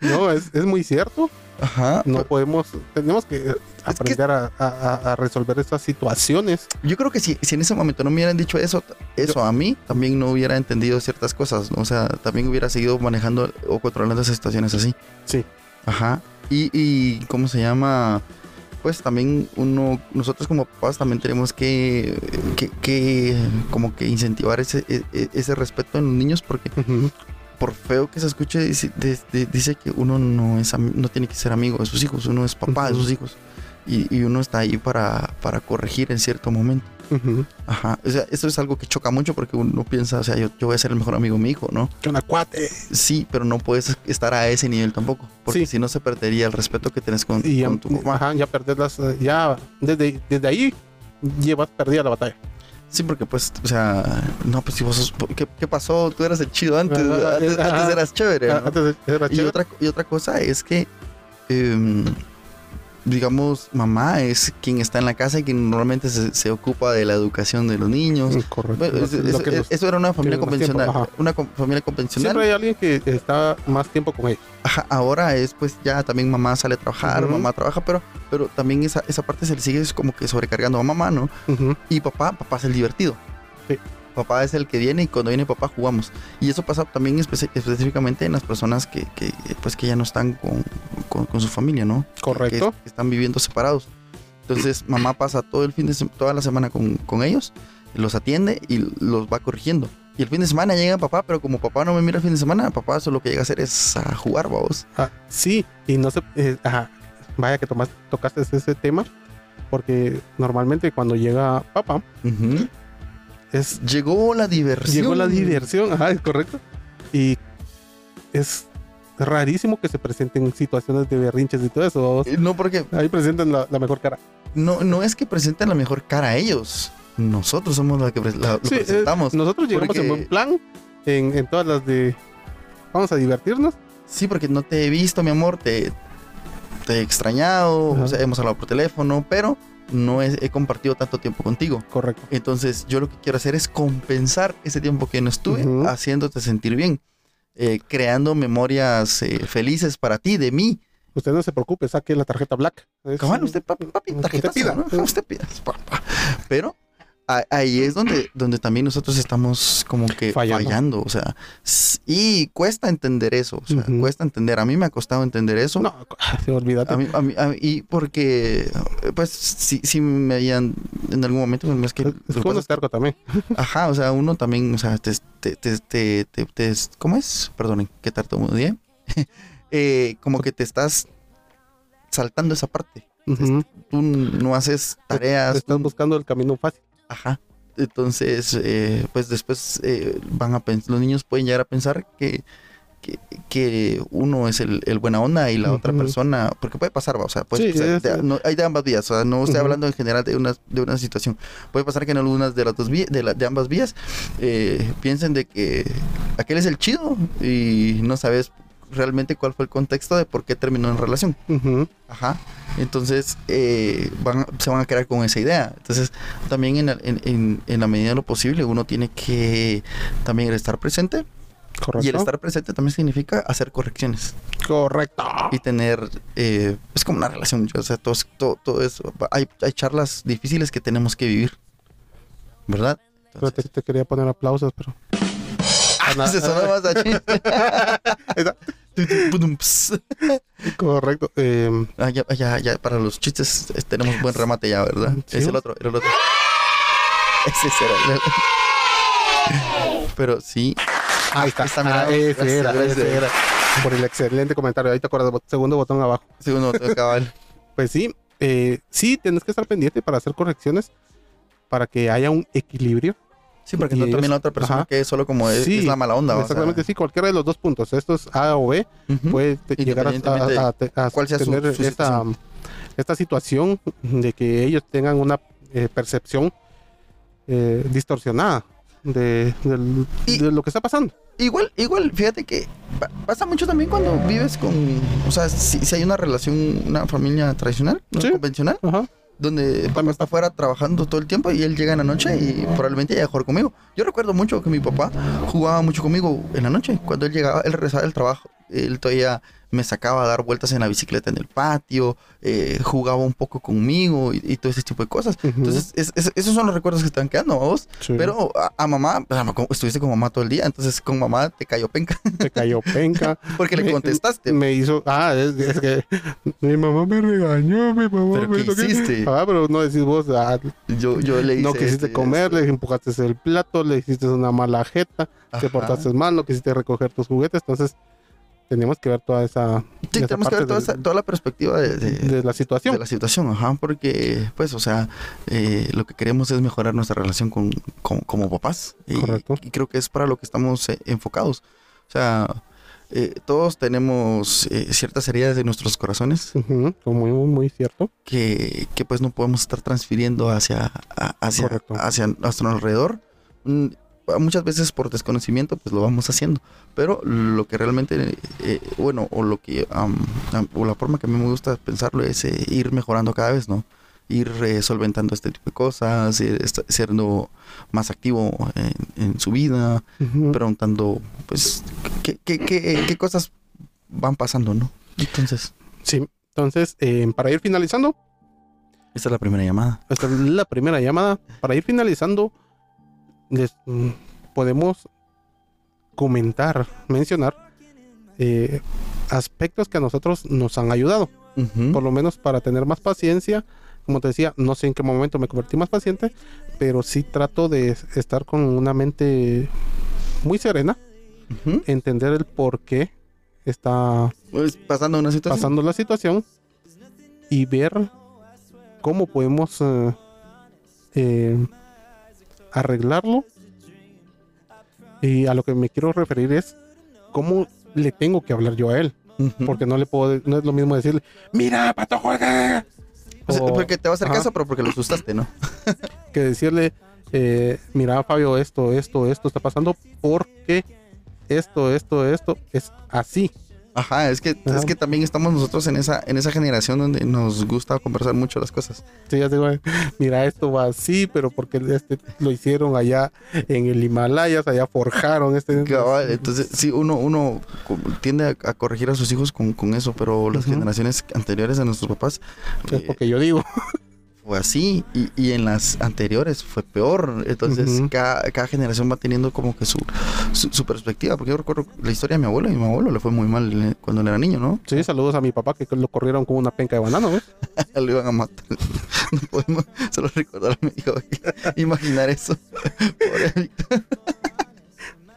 No, es, es muy cierto. Ajá. No podemos, tenemos que aprender a, a- a resolver estas situaciones. Yo creo que si, si en ese momento no me hubieran dicho eso, eso a mí, también no hubiera entendido ciertas cosas. ¿no? O sea, también hubiera seguido manejando o controlando esas situaciones así. Sí. Ajá. Y, y ¿cómo se llama? Pues también uno, nosotros como papás también tenemos que, que, que como que incentivar ese, e- e- ese respeto en los niños porque por feo que se escuche, dice, de- de- dice que uno no, es, no tiene que ser amigo de sus hijos, uno es papá de sus hijos. Y, y uno está ahí para, para corregir en cierto momento. Ujú. Ajá. O sea, eso es algo que choca mucho porque uno piensa, o sea, yo, yo voy a ser el mejor amigo de mi hijo, ¿no? Que una cuate. Sí, pero no puedes estar a ese nivel tampoco. Porque Sí. si no se perdería el respeto que tenés con, Y ya, con tu ajá, ya perdés las. Ya desde, desde ahí llevas perdida la batalla. Sí, porque pues, o sea, no, pues si vos sos, ¿qué, qué pasó? Tú eras el chido antes, antes, antes eras chévere. ¿no? Antes era Y chévere. otra, y otra cosa es que, em, digamos, mamá es quien está en la casa y quien normalmente se, se ocupa de la educación de los niños. Correcto. Bueno, eso, lo era una familia tiempo, convencional. Una com- familia convencional. Siempre hay alguien que está más tiempo con ellos. Ajá, ahora es pues ya también mamá sale a trabajar, mamá trabaja, pero, pero también esa, esa parte se le sigue como que sobrecargando a mamá, ¿no? Y papá, papá es el divertido. Sí. Papá es el que viene y cuando viene papá jugamos. Y eso pasa también espe- específicamente en las personas que, que, pues que ya no están con, con- con su familia, ¿no? Correcto. Que, están viviendo separados. Entonces mamá pasa todo el fin de toda la semana con, con ellos, los atiende y los va corrigiendo. Y el fin de semana llega papá, pero como papá no me mira el fin de semana, papá solo lo que llega a hacer es a jugar, vamos. Ah, sí, y no se. eh, ajá, vaya que tomas, tocaste ese tema. Porque normalmente cuando llega papá, Ujú. Es Llegó la diversión. Llegó la diversión, ajá, es correcto. Y es rarísimo que se presenten situaciones de berrinches y todo eso. Eh, No, porque Ahí presentan la, la mejor cara. no, no es que presenten la mejor cara a ellos. Nosotros somos los que la- lo Sí, eh, presentamos. Nosotros llegamos Porque- en buen plan, en, en todas las de vamos a divertirnos. Sí, porque no te he visto, mi amor, te, te he extrañado, o sea, hemos hablado por teléfono, pero no he, he compartido tanto tiempo contigo. Correcto. Entonces, yo lo que quiero hacer es compensar ese tiempo que no estuve, haciéndote sentir bien, eh, creando memorias eh, felices para ti, de mí. Usted no se preocupe, saque la tarjeta black. Es- Cabal, usted, papi, papi, tarjeta pida. ¿no? Usted pida. papá. Pero ahí es donde, donde también nosotros estamos como que Fallando. fallando. o sea, y cuesta entender eso, o sea, cuesta entender. A mí me ha costado entender eso. No, se olvídate. A mí, a mí- a mí- y porque, pues, sí, sí me habían en algún momento, es que, es lo es que es terco también. Ajá, o sea, uno también, o sea, te, te, te, te, te- te- ¿cómo es? Perdonen, que tartamudeé. eh, como que te estás saltando esa parte. Ujú. Tú no haces tareas. Estás tú- buscando el camino fácil. Ajá. Entonces, eh, pues después eh, van a pensar, los niños pueden llegar a pensar que, que, que uno es el, el buena onda y la otra persona, porque puede pasar, ¿va? o sea, puede Sí, pasar, es- de- no- hay de ambas vías, o sea, no estoy hablando en general de una, de una situación. Puede pasar que en algunas de las dos vías, de, la- de ambas vías, eh, piensen de que aquel es el chido y no sabes realmente cuál fue el contexto de por qué terminó en relación. Ajá. Entonces eh, van, se van a quedar con esa idea. Entonces también en, la- en- en- en la medida de lo posible uno tiene que también estar presente. Correcto. Y el estar presente también significa hacer correcciones Correcto. y tener, eh, es como una relación. O sea, todo, todo, todo eso. Hay, hay charlas difíciles que tenemos que vivir. ¿Verdad? Pero te, te quería poner aplausos, pero. Ah, se sonó más Correcto. Eh, Ah, ya, ya, ya, para los chistes eh, tenemos buen remate ya, ¿verdad? Sí. Es el otro, era el otro. Ese será. el- Pero sí. ahí está. Mira, Ah, ese gracias, era, gracias. ese era. Por el excelente comentario. Ahí te acuerdas, segundo botón abajo. Segundo botón cabal. Pues sí, eh, sí, tienes que estar pendiente para hacer correcciones para que haya un equilibrio. Sí, porque no también la otra persona ajá. que es solo como es, Sí, es la mala onda. o sea, Exactamente, sí, cualquiera de los dos puntos. Esto es A o B. puede llegar a, a- a- a cuál sea su- tener su esta, situación. esta situación de que ellos tengan una eh, percepción eh, distorsionada de, del- Y- de lo que está pasando. Igual, igual, fíjate que pa- pasa mucho también cuando vives con, o sea, si, si hay una relación, una familia tradicional, ¿no? Sí. convencional, Ajá. Donde papá está afuera trabajando todo el tiempo y él llega en la noche y probablemente llega a conmigo. Yo recuerdo mucho que mi papá jugaba mucho conmigo en la noche. Cuando él llegaba, él regresaba del trabajo, él todavía me sacaba a dar vueltas en la bicicleta en el patio, eh, jugaba un poco conmigo y, y todo ese tipo de cosas. Entonces, es- es- esos son los recuerdos que están quedando, vos. Sí. Pero a, a mamá, pues, estuviste con mamá todo el día, entonces con mamá te cayó penca me cayó penca. porque le contestaste. Me hizo. Ah, es, es que mi mamá me regañó, mi mamá ¿Pero me qué hizo que- hiciste? Ah, pero no decís vos, ah, Yo, yo le hice no quisiste este- comer, le empujaste el plato, le hiciste una mala jeta, te portaste mal, no quisiste recoger tus juguetes, entonces teníamos que ver toda esa, Sí, esa tenemos que ver toda, del- esa- toda la perspectiva de, de- de la situación. de la situación, ajá, porque, pues, o sea, eh, lo que queremos es mejorar nuestra relación con, con- como papás. Y, Correcto. y creo que es para lo que estamos eh, enfocados. O sea, eh, todos tenemos eh, ciertas heridas de nuestros corazones muy, muy, muy cierto. que, que, pues no podemos estar transfiriendo hacia, a- hacia, hacia nuestro alrededor. Muchas veces por desconocimiento pues lo vamos haciendo, pero lo que realmente, eh, bueno, o lo que, am- o la forma que a mí me gusta pensarlo es eh, ir mejorando cada vez, ¿no? Ir eh, solventando este tipo de cosas, siendo más activo en, en su vida, preguntando, pues, qué, qué, qué, qué cosas van pasando, ¿no? Entonces, Sí, entonces, eh, para ir finalizando, esta es la primera llamada. esta es la primera llamada. Para ir finalizando, les mm, podemos comentar, mencionar eh, aspectos que a nosotros nos han ayudado. Por lo menos para tener más paciencia. Como te decía, no sé en qué momento me convertí más paciente, pero sí trato de estar con una mente muy serena, entender el por qué está Pues pasando una situación. pasando la situación y ver cómo podemos eh, eh, arreglarlo. Y a lo que me quiero referir es cómo le tengo que hablar yo a él, porque no le puedo, no es lo mismo decirle, mira, pato juega. O sea, O- porque te va a hacer Ajá. caso, pero porque lo asustaste, ¿no? que decirle, eh, mira Fabio, esto, esto, esto está pasando porque esto, esto, esto es así. Ajá, es que, Ajá. es que también estamos nosotros en esa, en esa generación donde nos gusta conversar mucho las cosas. Sí, ya digo, mira, esto va así, pero porque este lo hicieron allá en el Himalayas, allá forjaron este. Cabal, Entonces, sí, uno, uno tiende a, a corregir a sus hijos con, con eso, pero las generaciones anteriores a nuestros papás Es eh, porque yo digo. fue así y, y en las anteriores fue peor. Entonces, cada, cada generación va teniendo como que su, su, su perspectiva. Porque yo recuerdo la historia de mi abuelo y mi abuelo le fue muy mal eh, cuando él era niño, ¿no? Sí, saludos a mi papá que lo corrieron con una penca de banano, ¿ves? lo iban a matar. No podemos solo recordar a mi hijo. Imaginar eso.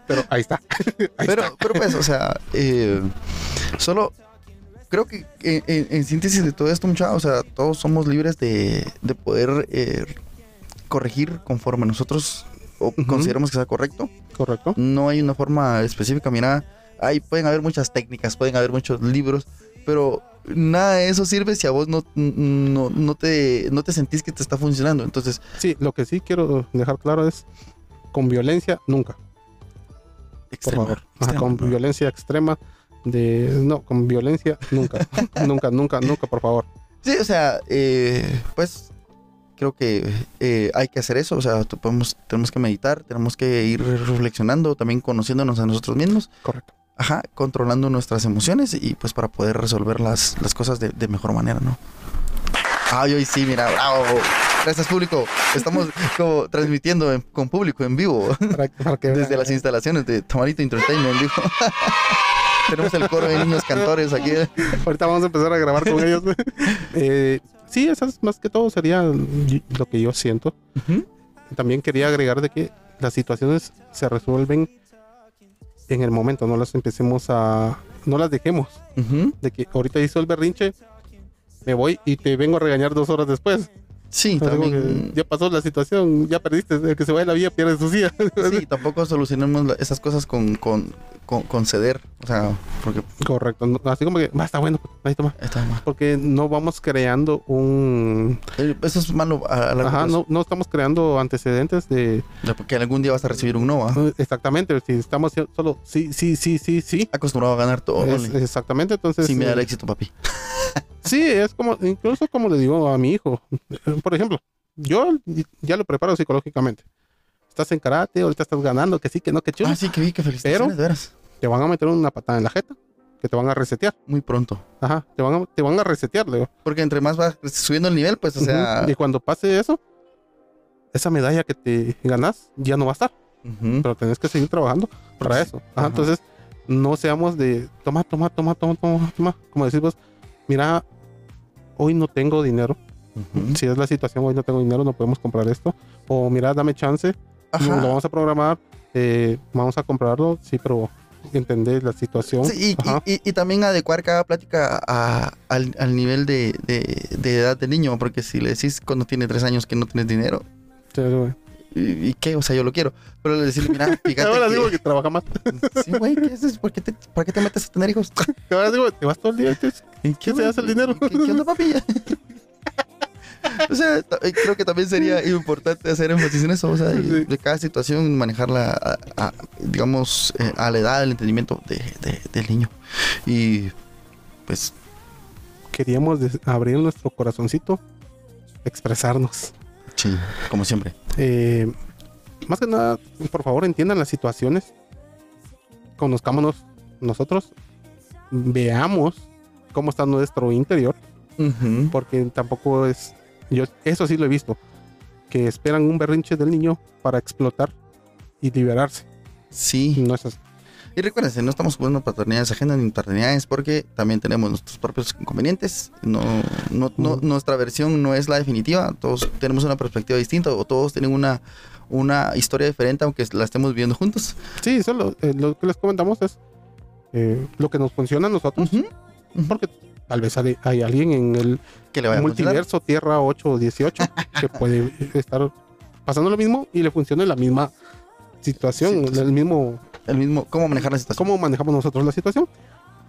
Pero ahí está. Ahí pero, está. pero pues, o sea, eh, solo creo que en, en- en síntesis de todo esto, muchachos, o sea, todos somos libres de, de poder eh, corregir conforme nosotros o consideramos que sea correcto. Correcto. No hay una forma específica. Mira, ahí pueden haber muchas técnicas, pueden haber muchos libros, pero nada de eso sirve si a vos no, no, no, te, no te sentís que te está funcionando. Entonces, Sí, lo que sí quiero dejar claro es con violencia nunca. por extrema, favor. Ajá, extrema, con ¿no? violencia extrema de no, con violencia nunca. nunca, nunca, nunca, por favor. Sí, o sea, eh, pues creo que eh, hay que hacer eso. O sea, podemos, tenemos que meditar, tenemos que ir reflexionando, también conociéndonos a nosotros mismos. Correcto. Ajá, controlando nuestras emociones y pues para poder resolver las, las cosas de, de mejor manera, ¿no? Ay, hoy sí, mira, bravo. Gracias, público. Estamos como transmitiendo en- con público en vivo Para, para que desde las instalaciones de Tamarito Entertainment, dijo. Tenemos el coro de niños cantores aquí. Ahorita vamos a empezar a grabar con ellos. Eh, sí, esas más que todo sería lo que yo siento. También quería agregar de que las situaciones se resuelven en el momento, no las empecemos a, no las dejemos. Ujú. De que ahorita hizo el berrinche, me voy y te vengo a regañar dos horas después. Sí, también. ya pasó la situación, ya perdiste, el que se vaya a la vía pierde su silla. Sí, tampoco solucionemos la- esas cosas con, con, con, con ceder. O sea, porque Correcto, así como que, "Va, está bueno, pues, ahí toma. está mal. Porque no vamos creando un... Eh, Eso es malo a, a largo Ajá, no, no estamos creando antecedentes de... De- Porque algún día vas a recibir un no, ¿ah? Exactamente, si estamos solo sí, sí, sí, sí, sí. Acostumbrado a ganar todo. Es- exactamente, entonces... Sin mirar el eh, éxito, papi. Sí, es como, incluso como le digo a mi hijo, por ejemplo, yo ya lo preparo psicológicamente. Estás en karate, ahorita estás ganando, que sí, que no, que chulo. Ah, sí, que vi que felicitaciones, Pero- de veras. Te van a meter una patada en la jeta, que te van a resetear. Muy pronto. Ajá, te van a, te van a resetear, le digo. Porque entre más vas subiendo el nivel, pues, o sea. Y cuando pase eso, esa medalla que te ganas ya no va a estar, ujú. pero tenés que seguir trabajando para eso. Ajá, ajá. Entonces, no seamos de toma, toma, toma, toma, toma, toma. Como decís vos, mira, hoy no tengo dinero. Ujú. Si es la situación, hoy no tengo dinero, no podemos comprar esto. O mira, dame chance, Ajá. lo vamos a programar, eh, vamos a comprarlo, sí, pero entender la situación. Sí, y, y- y- también adecuar cada plática a- al, al nivel de, de- de edad del niño, porque si le decís cuando tiene tres años que no tienes dinero, Sí. ¿Y, qué? O sea, yo lo quiero. Pero le decirle, mira, fíjate Ahora que... digo que trabaja más. Sí, güey, ¿qué haces? ¿Por qué, te, ¿Por qué te metes a tener hijos? Ahora digo, te vas todo el día. entonces, ¿Qué se hace el dinero? ¿Qué, qué onda, papi? o sea, eh, creo que también sería importante hacer énfasis en eso, o sea, de, cada situación manejarla, a- a- digamos, eh, a la edad, al entendimiento de- de- del niño. Y, pues, Queríamos abrir nuestro corazoncito, expresarnos. Sí, como siempre. Eh, más que nada, por favor, entiendan las situaciones. Conozcámonos nosotros. Veamos cómo está nuestro interior. Porque tampoco es. Yo, eso sí lo he visto. Que esperan un berrinche del niño para explotar y liberarse. Sí. No es así. Y recuérdense, no estamos jugando paternidades ajenas ni paternidades porque también tenemos nuestros propios inconvenientes. No, no, no- nuestra versión no es la definitiva. Todos tenemos una perspectiva distinta o todos tienen una, una historia diferente aunque la estemos viviendo juntos. Sí, solo eh, lo que les comentamos es eh, lo que nos funciona a nosotros. Porque tal vez hay, hay alguien en el Que le vaya a funcionar. multiverso Tierra 8 o 18 que puede estar pasando lo mismo y le funcione la misma situación, Sí, sí. el mismo El mismo, cómo manejar la situación. cómo manejamos nosotros la situación.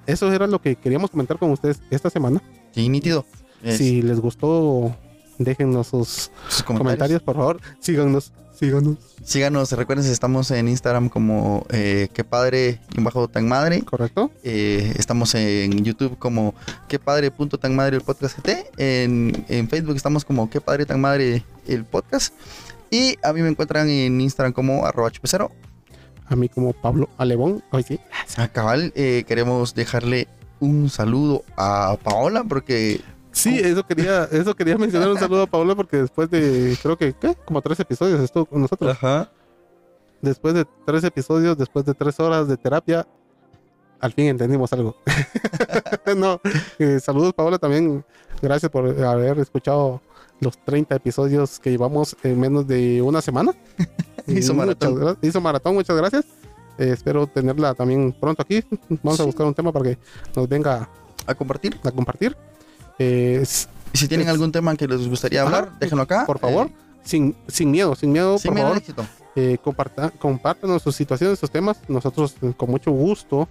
Eso era lo que queríamos comentar con ustedes esta semana. Sí, nítido. Es- Si les gustó, déjennos sus sus comentarios, por favor. Síganos, síganos. Síganos, recuerden, estamos en Instagram como eh, que padre y bajo tan madre. ¿Correcto? Eh, estamos en YouTube como qué padre punto tan madre el podcast GT. En, en Facebook estamos como qué padre tan madre el podcast. Y a mí me encuentran en Instagram como arroba chupecero. A mí como Pablo Alebón. Hoy sí. A cabal, eh, queremos dejarle un saludo a Paola porque Sí, eso quería, eso quería mencionar. Un saludo a Paola porque después de, creo que, ¿qué? Como tres episodios estuvo con nosotros. Ajá. después de tres episodios, después de tres horas de terapia, al fin entendimos algo. no, eh, saludos Paola también. Gracias por haber escuchado los 30 episodios que llevamos en menos de una semana. Hizo maratón. muchas Hizo maratón, muchas gracias. Eh, espero tenerla también pronto aquí. Vamos a Sí. buscar un tema para que nos venga a compartir. a compartir. Eh, si tienen Es- algún tema que les gustaría hablar, Ajá, déjenlo acá. por favor, Eh, sin, sin miedo, sin miedo, sin por miedo favor. éxito. eh, comparta, compártanos sus situaciones, sus temas. Nosotros con mucho gusto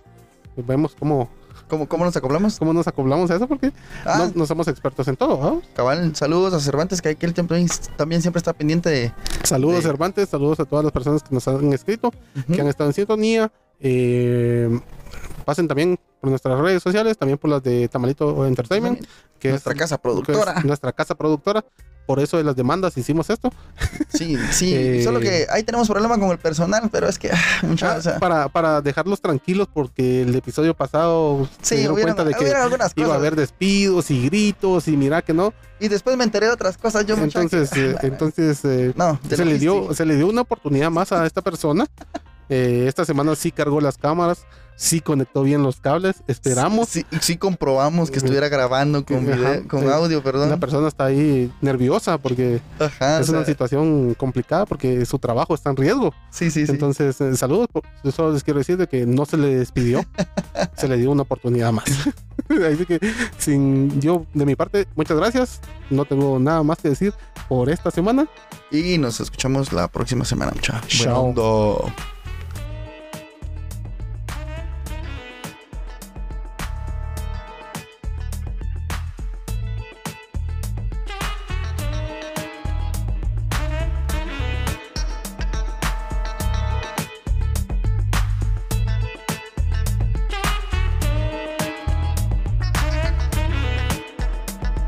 vemos cómo, ¿Cómo, ¿Cómo nos acoplamos? cómo nos acoplamos a eso porque Ah, no, no somos expertos en todo. ¿no? cabal, saludos a Cervantes, que aquel también, también siempre está pendiente de... Saludos Sí. Cervantes, saludos a todas las personas que nos han escrito, Ujú. que han estado en sintonía. Eh, pasen también por nuestras redes sociales, también por las de Tamalito Entertainment, que Nuestra es, casa que es productora. nuestra casa productora. Por eso de las demandas hicimos esto. Sí, sí. Eh, Solo que ahí tenemos problema con el personal, pero es que, ah, mucha, Ah, o sea, para, para dejarlos tranquilos porque el episodio pasado se dieron hubieron, cuenta de que iba a haber despidos y gritos y mira que no. Y después me enteré de otras cosas. Yo Entonces, que- eh, entonces eh, no, se le dio, se le dio una oportunidad más a esta persona. Eh, esta semana sí cargó las cámaras, sí conectó bien los cables, esperamos. Sí, sí comprobamos que estuviera grabando con, video- con audio, perdón. La persona está ahí nerviosa porque Ajá, es o una sea, situación complicada porque su trabajo está en riesgo. sí, sí, sí. Entonces, eh, saludos. Yo solo les quiero decir de que no se le despidió, se le dio una oportunidad más. Así que, sin yo, de mi parte, muchas gracias. No tengo nada más que decir por esta semana. Y nos escuchamos la próxima semana, muchachos. Chao. Buena onda.